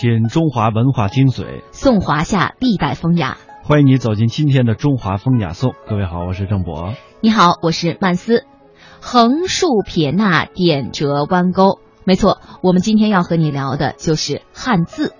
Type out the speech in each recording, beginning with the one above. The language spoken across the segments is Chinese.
品中华文化精髓，颂华夏历代风雅。欢迎你走进今天的中华风雅颂。各位好，我是郑博。你好，我是曼斯。横竖撇捺点折弯钩，没错，我们今天要和你聊的就是汉字。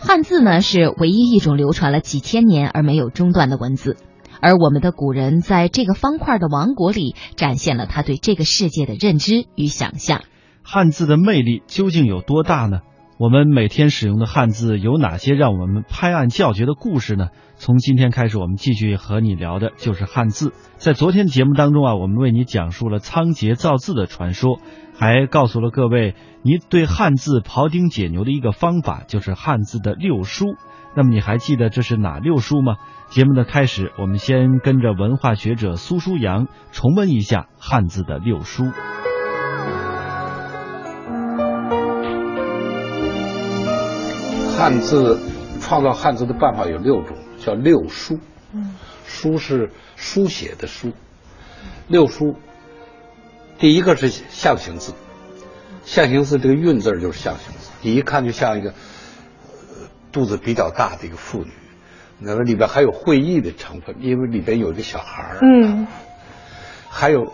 汉字呢，是唯一一种流传了几千年而没有中断的文字。而我们的古人在这个方块的王国里，展现了他对这个世界的认知与想象。汉字的魅力究竟有多大呢？我们每天使用的汉字有哪些让我们拍案叫绝的故事呢？从今天开始，我们继续和你聊的就是汉字。在昨天节目当中啊，我们为你讲述了仓颉造字的传说，还告诉了各位你对汉字庖丁解牛的一个方法，就是汉字的六书。那么你还记得这是哪六书吗？节目的开始，我们先跟着文化学者苏书阳重温一下汉字的六书。汉字创造汉字的办法有六种，叫六书。嗯，书是书写的书。六书，第一个是象形字。象形字这个“韵”字就是象形字，你一看就像一个肚子比较大的一个妇女。那么里边还有会意的成分，因为里边有一个小孩儿。嗯，还有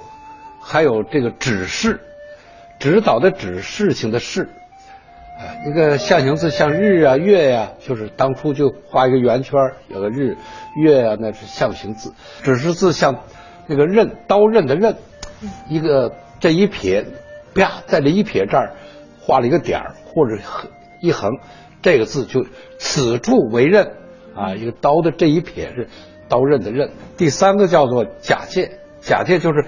还有这个指示，指导的指事情的事。啊，一个象形字像日啊、月呀，就是当初就画一个圆圈，有个日、月啊，那是象形字。指示字像那个刃、刀刃的刃，一个这一撇，啪，在这一撇这儿画了一个点儿或者一横，这个字就此处为刃啊，一个刀的这一撇是刀刃的刃。第三个叫做假借，假借就是。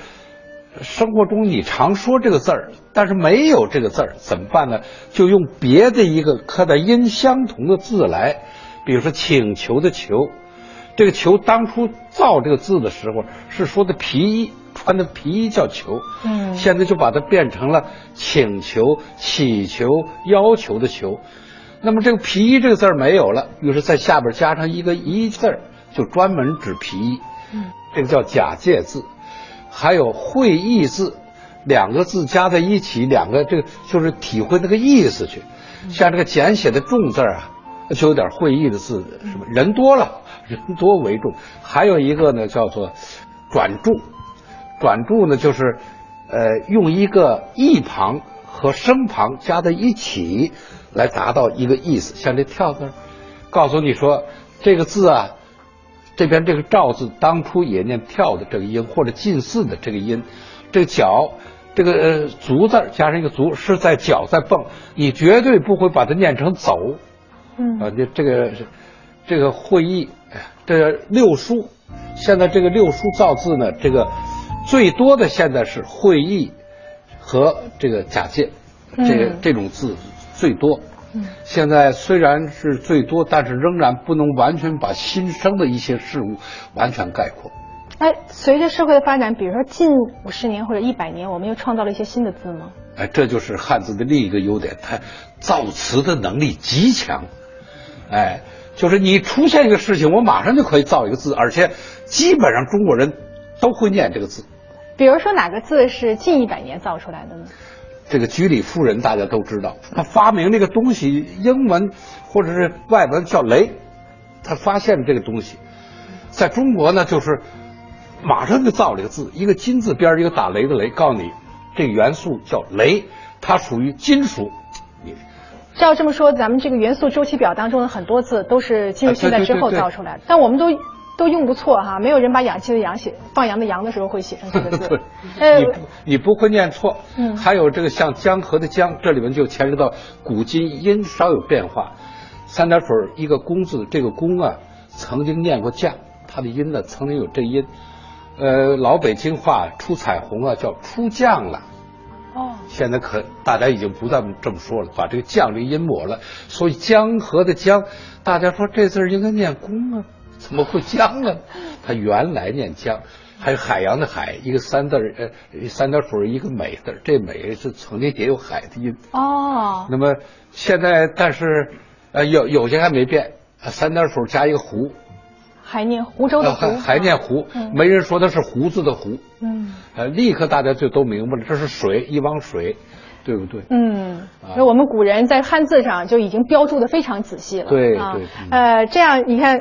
生活中你常说这个字儿，但是没有这个字儿怎么办呢？就用别的一个刻的音相同的字来，比如说请求的求，这个求当初造这个字的时候是说的皮衣，穿的皮衣叫求，嗯，现在就把它变成了请求、祈求、要求的求。那么这个皮衣这个字儿没有了，于是在下边加上一个一字儿，就专门指皮衣，嗯，这个叫假借字。还有会意字，两个字加在一起，两个这个就是体会那个意思去。像这个简写的重字啊，就有点会意的字，什么人多了，人多为重。还有一个呢，叫做转注，转注呢就是呃用一个意旁和声旁加在一起，来达到一个意思。像这跳字，告诉你说这个字啊。这边这个“赵”字当初也念“跳”的这个音，或者近似的这个音。这个“脚”，这个呃“足”字加上一个“足”，是在脚在蹦，你绝对不会把它念成“走”。嗯啊，这这个这个会意，这六书，现在这个六书造字呢，这个最多的现在是会意和这个假借，这个这种字最多。现在虽然是最多，但是仍然不能完全把新生的一些事物完全概括。哎，随着社会的发展，比如说近五十年或者一百年，我们又创造了一些新的字吗？哎，这就是汉字的另一个优点，它造词的能力极强。哎，就是你出现一个事情，我马上就可以造一个字，而且基本上中国人都会念这个字。比如说哪个字是近一百年造出来的呢？这个居里夫人大家都知道，他发明这个东西，英文或者是外文叫“雷”，他发现这个东西，在中国呢，就是马上就造了一个字，一个金字边一个打雷的雷，告诉你这个元素叫雷，它属于金属。你照这么说，咱们这个元素周期表当中的很多字都是进入现代之后造出来的，但我们都。都用不错哈，没有人把氧气的氧写放羊的羊的时候会写成这个字。对，你不你不会念错。嗯。还有这个像江河的江，这里面就牵扯到古今音稍有变化。三点水一个工字，这个工啊曾经念过将，它的音呢曾经有这音。呃，老北京话出彩虹啊叫出将了。哦。现在可大家已经不再这么说了，把这个将这个音抹了。所以江河的江，大家说这字应该念工啊。怎么会江呢？它原来念江，还有海洋的海，一个三字呃三点水一个美字，这美是曾经也有海的音哦。那么现在但是呃有有些还没变，三点水加一个湖，还念湖州的湖，还念湖，没人说它是胡子的湖。嗯，呃，立刻大家就都明白了，这是水一汪水。对不对？嗯，那我们古人在汉字上就已经标注的非常仔细了。对啊对，呃，这样你看，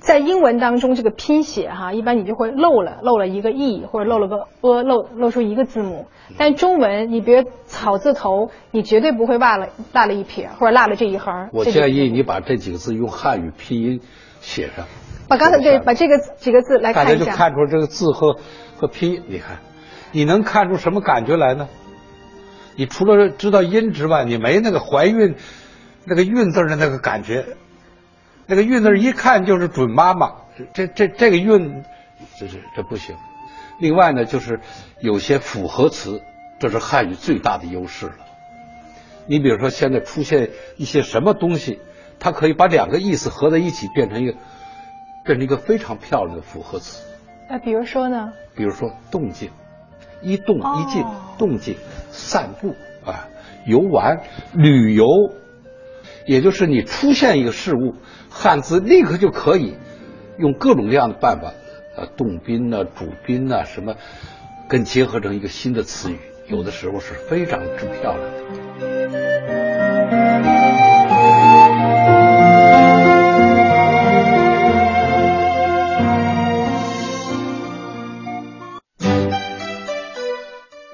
在英文当中这个拼写哈，一般你就会漏了漏了一个 e 或者漏了个 a，漏漏出一个字母。但中文你别草字头，你绝对不会落了落了一撇或者落了这一横。我建议你把这几个字用汉语拼音写上，把刚才对把这个几个字来大家就看一下。看出这个字和和拼音。你看，你能看出什么感觉来呢？你除了知道音之外，你没那个怀孕那个孕字的那个感觉。那个韵字一看就是准妈妈，这这这个韵，这这这不行。另外呢，就是有些复合词，这是汉语最大的优势了。你比如说，现在出现一些什么东西，它可以把两个意思合在一起，变成一个变成一个非常漂亮的复合词。那比如说呢？比如说动静，一动一静，哦动静，散步啊，游玩，旅游，也就是你出现一个事物，汉字立刻就可以用各种各样的办法，呃，动宾呐、主宾呐、什么，跟结合成一个新的词语，有的时候是非常之漂亮的。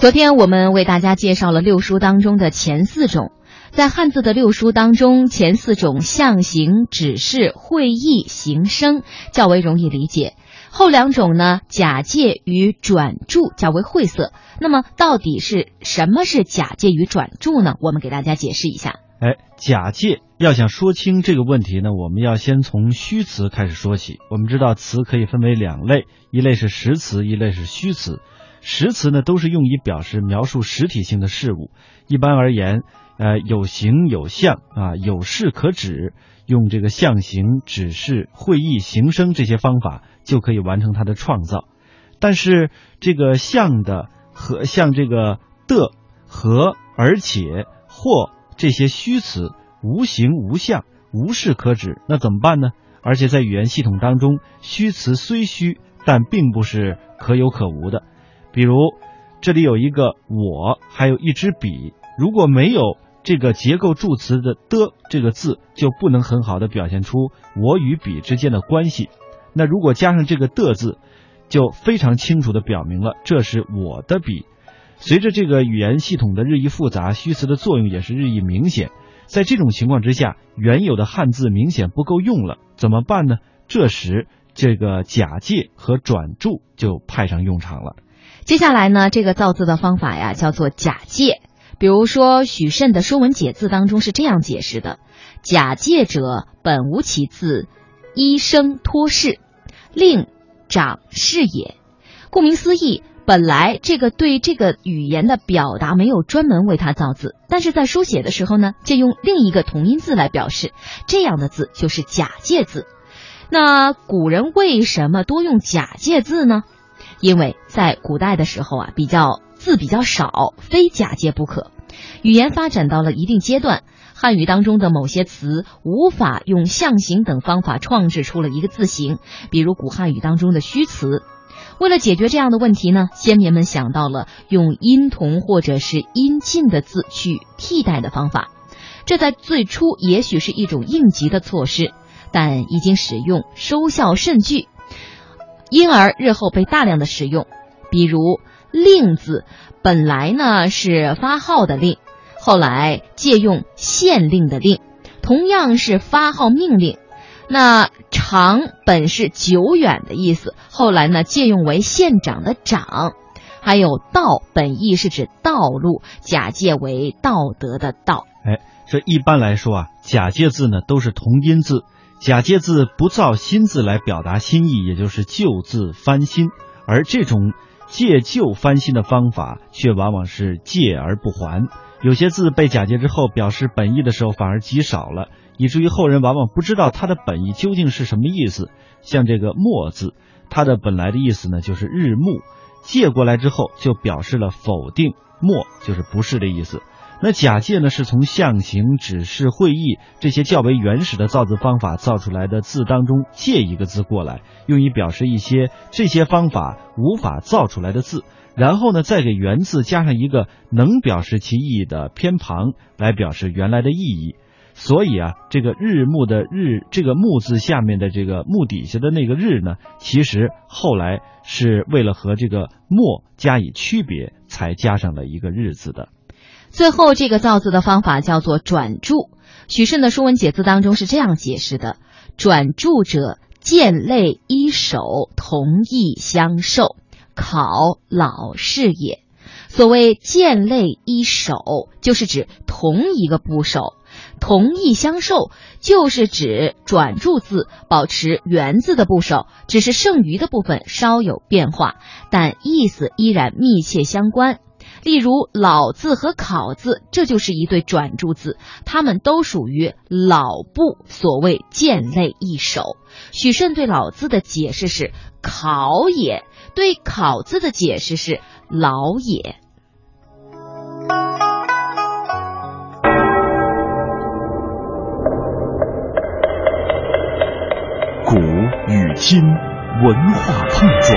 昨天我们为大家介绍了六书当中的前四种，在汉字的六书当中，前四种象形、指示、会意、形声较为容易理解，后两种呢假借与转注较为晦涩。那么到底是什么是假借与转注呢？我们给大家解释一下。哎，假借要想说清这个问题呢，我们要先从虚词开始说起。我们知道词可以分为两类，一类是实词，一类是虚词。实词呢，都是用以表示描述实体性的事物。一般而言，呃，有形有象啊，有事可指，用这个象形、指示、会意、形声这些方法就可以完成它的创造。但是这个像的和像这个的和而且或这些虚词无形无相无事可指，那怎么办呢？而且在语言系统当中，虚词虽虚，但并不是可有可无的。比如这里有一个我，还有一支笔，如果没有这个结构助词的的这个字，就不能很好的表现出我与笔之间的关系。那如果加上这个的字，就非常清楚的表明了这是我的笔。随着这个语言系统的日益复杂，虚词的作用也是日益明显。在这种情况之下，原有的汉字明显不够用了，怎么办呢？这时这个假借和转注就派上用场了。接下来呢，这个造字的方法呀，叫做假借。比如说，许慎的《说文解字》当中是这样解释的：“假借者，本无其字，依声托事，令长是也。”顾名思义，本来这个对这个语言的表达没有专门为它造字，但是在书写的时候呢，借用另一个同音字来表示，这样的字就是假借字。那古人为什么多用假借字呢？因为在古代的时候啊，比较字比较少，非假借不可。语言发展到了一定阶段，汉语当中的某些词无法用象形等方法创制出了一个字形，比如古汉语当中的虚词。为了解决这样的问题呢，先民们想到了用音同或者是音近的字去替代的方法。这在最初也许是一种应急的措施，但已经使用收效甚巨。因而日后被大量的使用，比如“令”字，本来呢是发号的令，后来借用县令的令，同样是发号命令。那“长”本是久远的意思，后来呢借用为县长的长。还有“道”本意是指道路，假借为道德的道。哎，这一般来说啊，假借字呢都是同音字。假借字不造新字来表达新意，也就是旧字翻新。而这种借旧翻新的方法却往往是借而不还。有些字被假借之后，表示本意的时候反而极少了，以至于后人往往不知道它的本意究竟是什么意思。像这个“墨”字，它的本来的意思呢，就是日暮，借过来之后就表示了否定，“墨”就是不是的意思。那假借呢，是从象形、指示、会意这些较为原始的造字方法造出来的字当中借一个字过来，用以表示一些这些方法无法造出来的字。然后呢，再给原字加上一个能表示其意义的偏旁，来表示原来的意义。所以啊，这个日暮的日，这个木字下面的这个木底下的那个日呢，其实后来是为了和这个墨加以区别，才加上了一个日字的。最后，这个造字的方法叫做转注。许慎的《说文解字》当中是这样解释的：转注者，见类一手，同意相授。考老是也。所谓见类一手，就是指同一个部首；同意相授，就是指转注字保持原字的部首，只是剩余的部分稍有变化，但意思依然密切相关。例如“老”字和“考”字，这就是一对转注字，它们都属于老部。所谓“见类一手”，许慎对“老”字的解释是“考也”，对“考”字的解释是“老也”。古与今，文化碰撞，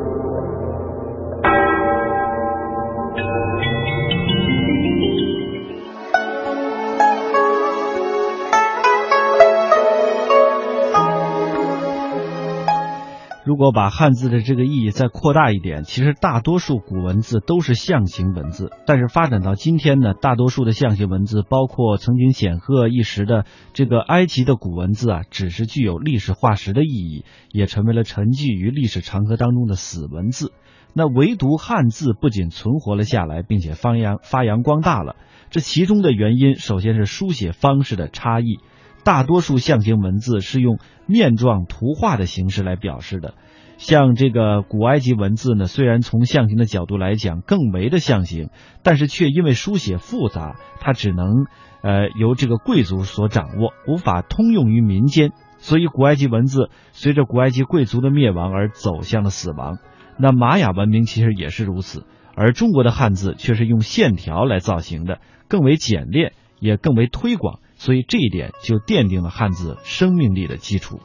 如果把汉字的这个意义再扩大一点，其实大多数古文字都是象形文字。但是发展到今天呢，大多数的象形文字，包括曾经显赫一时的这个埃及的古文字啊，只是具有历史化石的意义，也成为了沉寂于历史长河当中的死文字。那唯独汉字不仅存活了下来，并且发扬发扬光大了。这其中的原因，首先是书写方式的差异。大多数象形文字是用面状图画的形式来表示的，像这个古埃及文字呢，虽然从象形的角度来讲更为的象形，但是却因为书写复杂，它只能呃由这个贵族所掌握，无法通用于民间，所以古埃及文字随着古埃及贵族的灭亡而走向了死亡。那玛雅文明其实也是如此，而中国的汉字却是用线条来造型的，更为简练，也更为推广。所以这一点就奠定了汉字生命力的基础。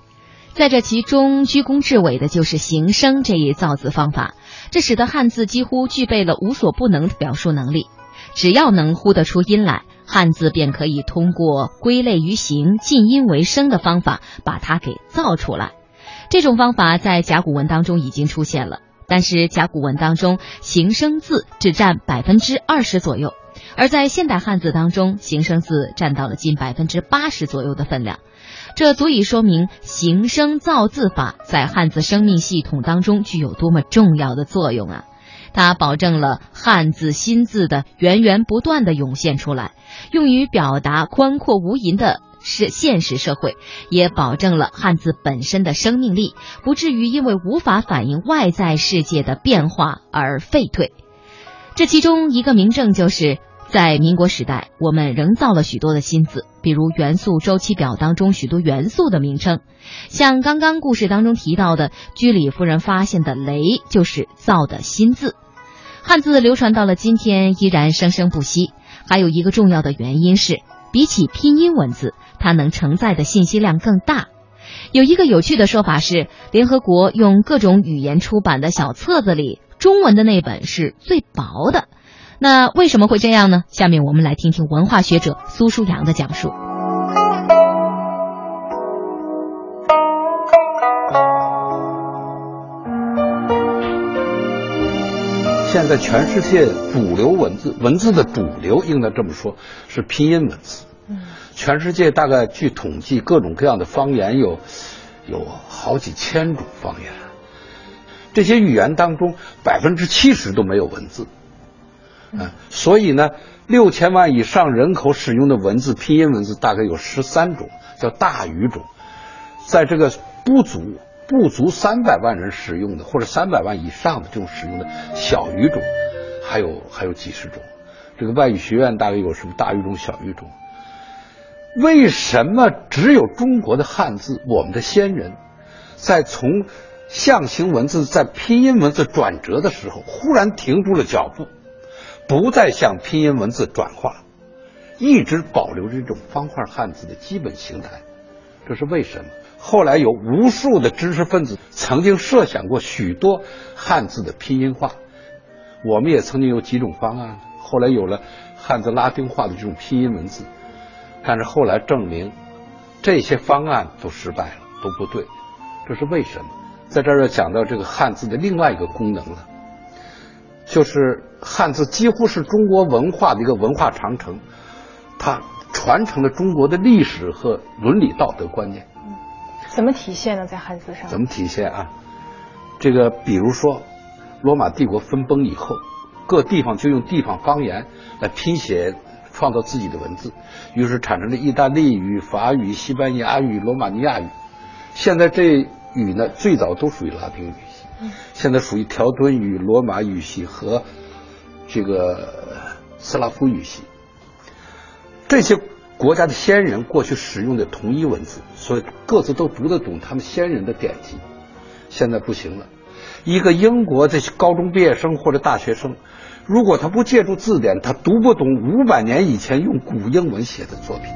在这其中，居功至伟的就是形声这一造字方法，这使得汉字几乎具备了无所不能的表述能力。只要能呼得出音来，汉字便可以通过归类于形、近音为声的方法把它给造出来。这种方法在甲骨文当中已经出现了，但是甲骨文当中形声字只占百分之二十左右。而在现代汉字当中，形声字占到了近百分之八十左右的分量，这足以说明形声造字法在汉字生命系统当中具有多么重要的作用啊！它保证了汉字新字的源源不断的涌现出来，用于表达宽阔无垠的是现实社会，也保证了汉字本身的生命力，不至于因为无法反映外在世界的变化而废退。这其中一个明证就是。在民国时代，我们仍造了许多的新字，比如元素周期表当中许多元素的名称，像刚刚故事当中提到的居里夫人发现的“雷”就是造的新字。汉字流传到了今天依然生生不息，还有一个重要的原因是，比起拼音文字，它能承载的信息量更大。有一个有趣的说法是，联合国用各种语言出版的小册子里，中文的那本是最薄的。那为什么会这样呢？下面我们来听听文化学者苏舒阳的讲述。现在全世界主流文字，文字的主流应该这么说，是拼音文字。全世界大概据统计，各种各样的方言有有好几千种方言。这些语言当中百分之七十都没有文字，嗯，所以呢，六千万以上人口使用的文字，拼音文字大概有十三种，叫大语种，在这个不足不足三百万人使用的，或者三百万以上的这种使用的小语种，还有还有几十种。这个外语学院大概有什么大语种、小语种？为什么只有中国的汉字，我们的先人，在从象形文字在拼音文字转折的时候，忽然停住了脚步，不再向拼音文字转化，一直保留着这种方块汉字的基本形态？这是为什么？后来有无数的知识分子曾经设想过许多汉字的拼音化，我们也曾经有几种方案。后来有了汉字拉丁化的这种拼音文字，但是后来证明这些方案都失败了，都不对。这是为什么？在这儿要讲到这个汉字的另外一个功能了，就是汉字几乎是中国文化的一个文化长城，它传承了中国的历史和伦理道德观念。怎么体现呢？在汉字上？怎么体现啊？这个比如说，罗马帝国分崩以后。各地方就用地方方言来拼写，创造自己的文字，于是产生了意大利语、法语、西班牙语、罗马尼亚语。现在这语呢，最早都属于拉丁语系，现在属于条顿语、罗马语系和这个斯拉夫语系。这些国家的先人过去使用的同一文字，所以各自都读得懂他们先人的典籍。现在不行了。一个英国的高中毕业生或者大学生，如果他不借助字典，他读不懂五百年以前用古英文写的作品。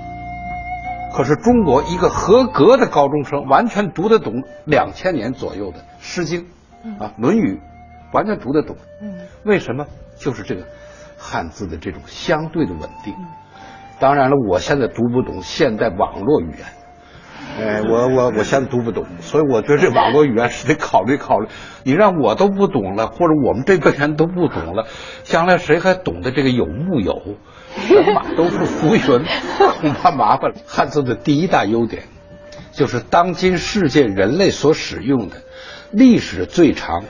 可是中国一个合格的高中生，完全读得懂两千年左右的《诗经》啊，《论语》，完全读得懂。为什么？就是这个汉字的这种相对的稳定。当然了，我现在读不懂现代网络语言。哎，我我我现在读不懂，所以我觉得这网络语言是得考虑考虑。你让我都不懂了，或者我们这辈人都不懂了，将来谁还懂得这个有木有？人马都是浮云，恐怕麻烦了。汉字的第一大优点，就是当今世界人类所使用的、历史最长、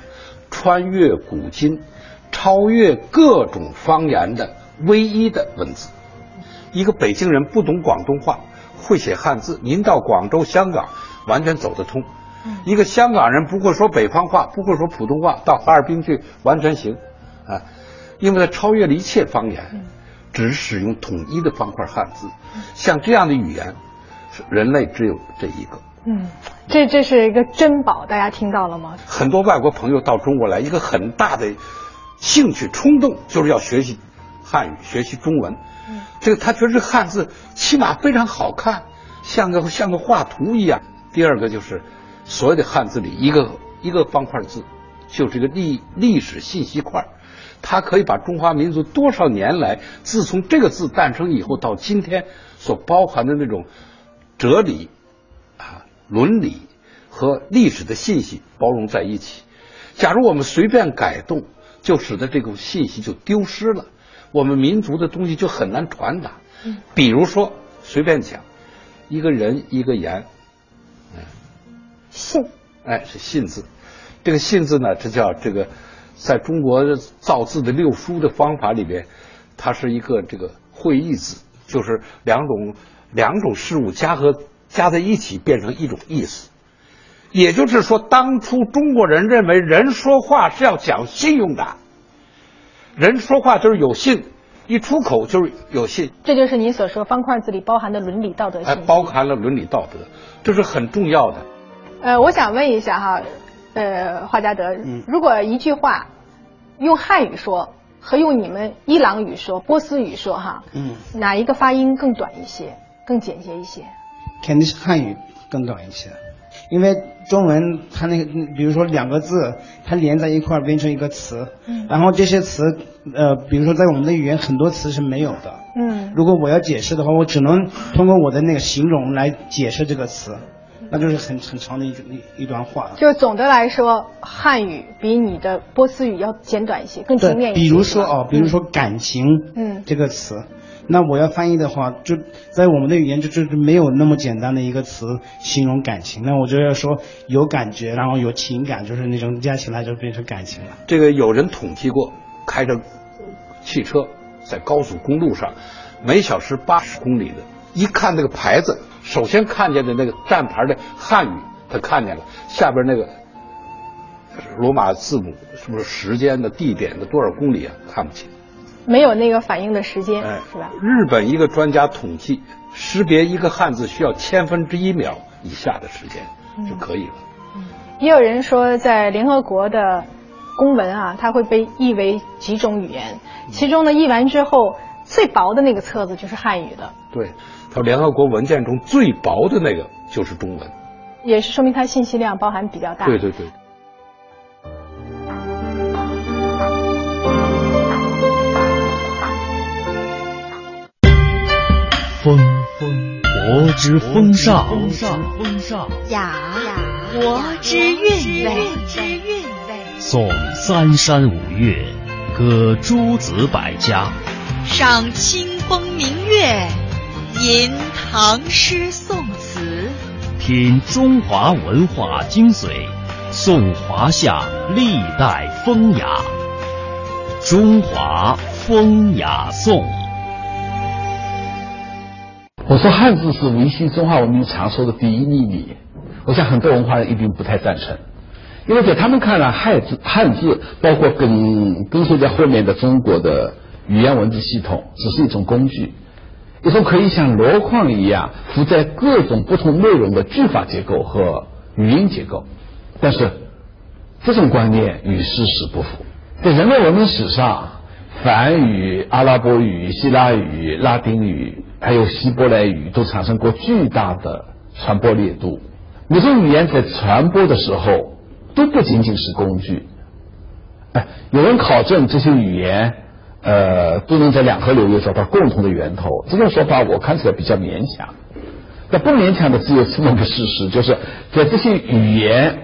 穿越古今、超越各种方言的唯一的文字。一个北京人不懂广东话。会写汉字，您到广州、香港完全走得通。一个香港人不会说北方话，不会说普通话，到哈尔滨去完全行啊，因为他超越了一切方言，只使用统一的方块汉字。像这样的语言，人类只有这一个。嗯，这这是一个珍宝，大家听到了吗？很多外国朋友到中国来，一个很大的兴趣冲动就是要学习汉语，学习中文。嗯这个他觉得这汉字起码非常好看，像个像个画图一样。第二个就是所有的汉字里一个一个方块字，就是一个历历史信息块，它可以把中华民族多少年来自从这个字诞生以后到今天所包含的那种哲理啊伦理和历史的信息包容在一起。假如我们随便改动，就使得这个信息就丢失了。我们民族的东西就很难传达，比如说随便讲，一个人一个言，嗯信，哎是信字，这个信字呢，这叫这个，在中国造字的六书的方法里边，它是一个这个会意字，就是两种两种事物加和加在一起变成一种意思，也就是说，当初中国人认为人说话是要讲信用的。人说话就是有信，一出口就是有信。这就是你所说方块字里包含的伦理道德。哎，包含了伦理道德，这是很重要的。呃，我想问一下哈，呃，华家德，如果一句话用汉语说和用你们伊朗语说、波斯语说哈，嗯，哪一个发音更短一些、更简洁一些？肯定是汉语更短一些。因为中文它那个，比如说两个字，它连在一块儿变成一个词，嗯，然后这些词，呃，比如说在我们的语言很多词是没有的，嗯，如果我要解释的话，我只能通过我的那个形容来解释这个词，那就是很很长的一一一段话。就是总的来说，汉语比你的波斯语要简短一些，更精炼一些。比如说哦，比如说感情，嗯，这个词。那我要翻译的话，就在我们的语言就就是没有那么简单的一个词形容感情。那我就要说有感觉，然后有情感，就是那种加起来就变成感情了。这个有人统计过，开着汽车在高速公路上，每小时八十公里的，一看那个牌子，首先看见的那个站牌的汉语，他看见了，下边那个罗马字母是不是时间的、地点的多少公里啊？看不清。没有那个反应的时间，哎，是吧？日本一个专家统计，识别一个汉字需要千分之一秒以下的时间就可以了。也有人说，在联合国的公文啊，它会被译为几种语言，其中呢译完之后，最薄的那个册子就是汉语的，对，它联合国文件中最薄的那个就是中文。也是说明它信息量包含比较大。对对对。风风，国之风尚；雅雅，国之韵味。颂三山五岳，歌诸子百家，赏清风明月，吟唐诗宋词，品中华文化精髓，颂华夏历代风雅。中华风雅颂。我说汉字是维系中华文明长寿的第一秘密，我想很多文化人一定不太赞成，因为在他们看来，汉字汉字包括跟跟随在后面的中国的语言文字系统，只是一种工具，一种可以像箩筐一样负载各种不同内容的句法结构和语音结构。但是这种观念与事实不符，在人类文明史上，梵语、阿拉伯语、希腊语、拉丁语。还有希伯来语都产生过巨大的传播力度。每种语言在传播的时候都不仅仅是工具。哎，有人考证这些语言呃都能在两河流域找到共同的源头，这种说法我看起来比较勉强。但不勉强的只有这么个事实，就是在这些语言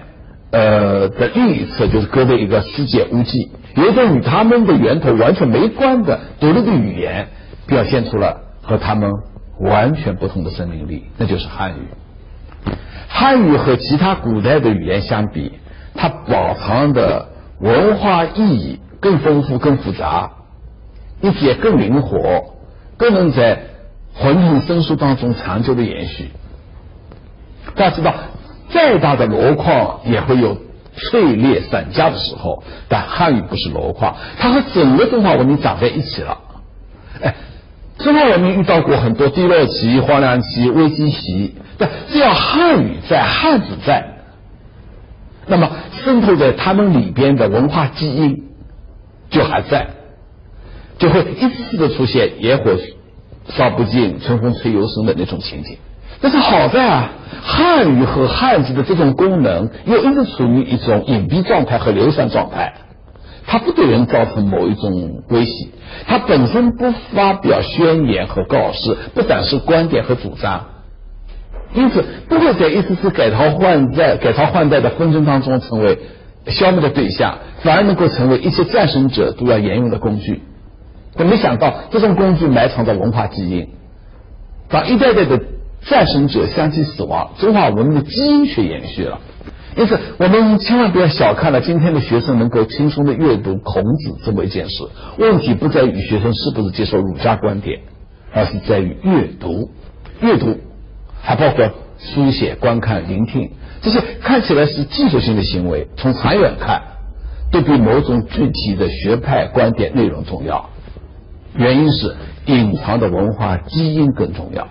呃的另一侧，就是隔着一个世界无际，有一种与他们的源头完全没关的独立的语言，表现出了。和他们完全不同的生命力，那就是汉语。汉语和其他古代的语言相比，它饱藏的文化意义更丰富、更复杂，一也更灵活，更能在混沌生疏当中长久的延续。大家知道，再大的箩筐也会有碎裂散架的时候，但汉语不是箩筐，它和整个中华文明长在一起了。哎。中华文明遇到过很多低落期、荒凉期、危机期，但只要汉语在、汉字在，那么渗透在他们里边的文化基因就还在，就会一次次的出现野火烧不尽、春风吹又生的那种情景。但是好在啊，汉语和汉字的这种功能又一直处于一种隐蔽状态和流散状态。它不对人造成某一种威胁，它本身不发表宣言和告示，不展示观点和主张，因此不会在一次次改朝换代、改朝换代的纷争当中成为消灭的对象，反而能够成为一些战胜者都要沿用的工具。可没想到，这种工具埋藏着文化基因，当一代代的战胜者相继死亡，中华文明的基因却延续了。因此，我们千万不要小看了今天的学生能够轻松的阅读孔子这么一件事。问题不在于学生是不是接受儒家观点，而是在于阅读。阅读还包括书写、观看、聆听这些看起来是技术性的行为，从长远看，都比某种具体的学派观点内容重要。原因是隐藏的文化基因更重要。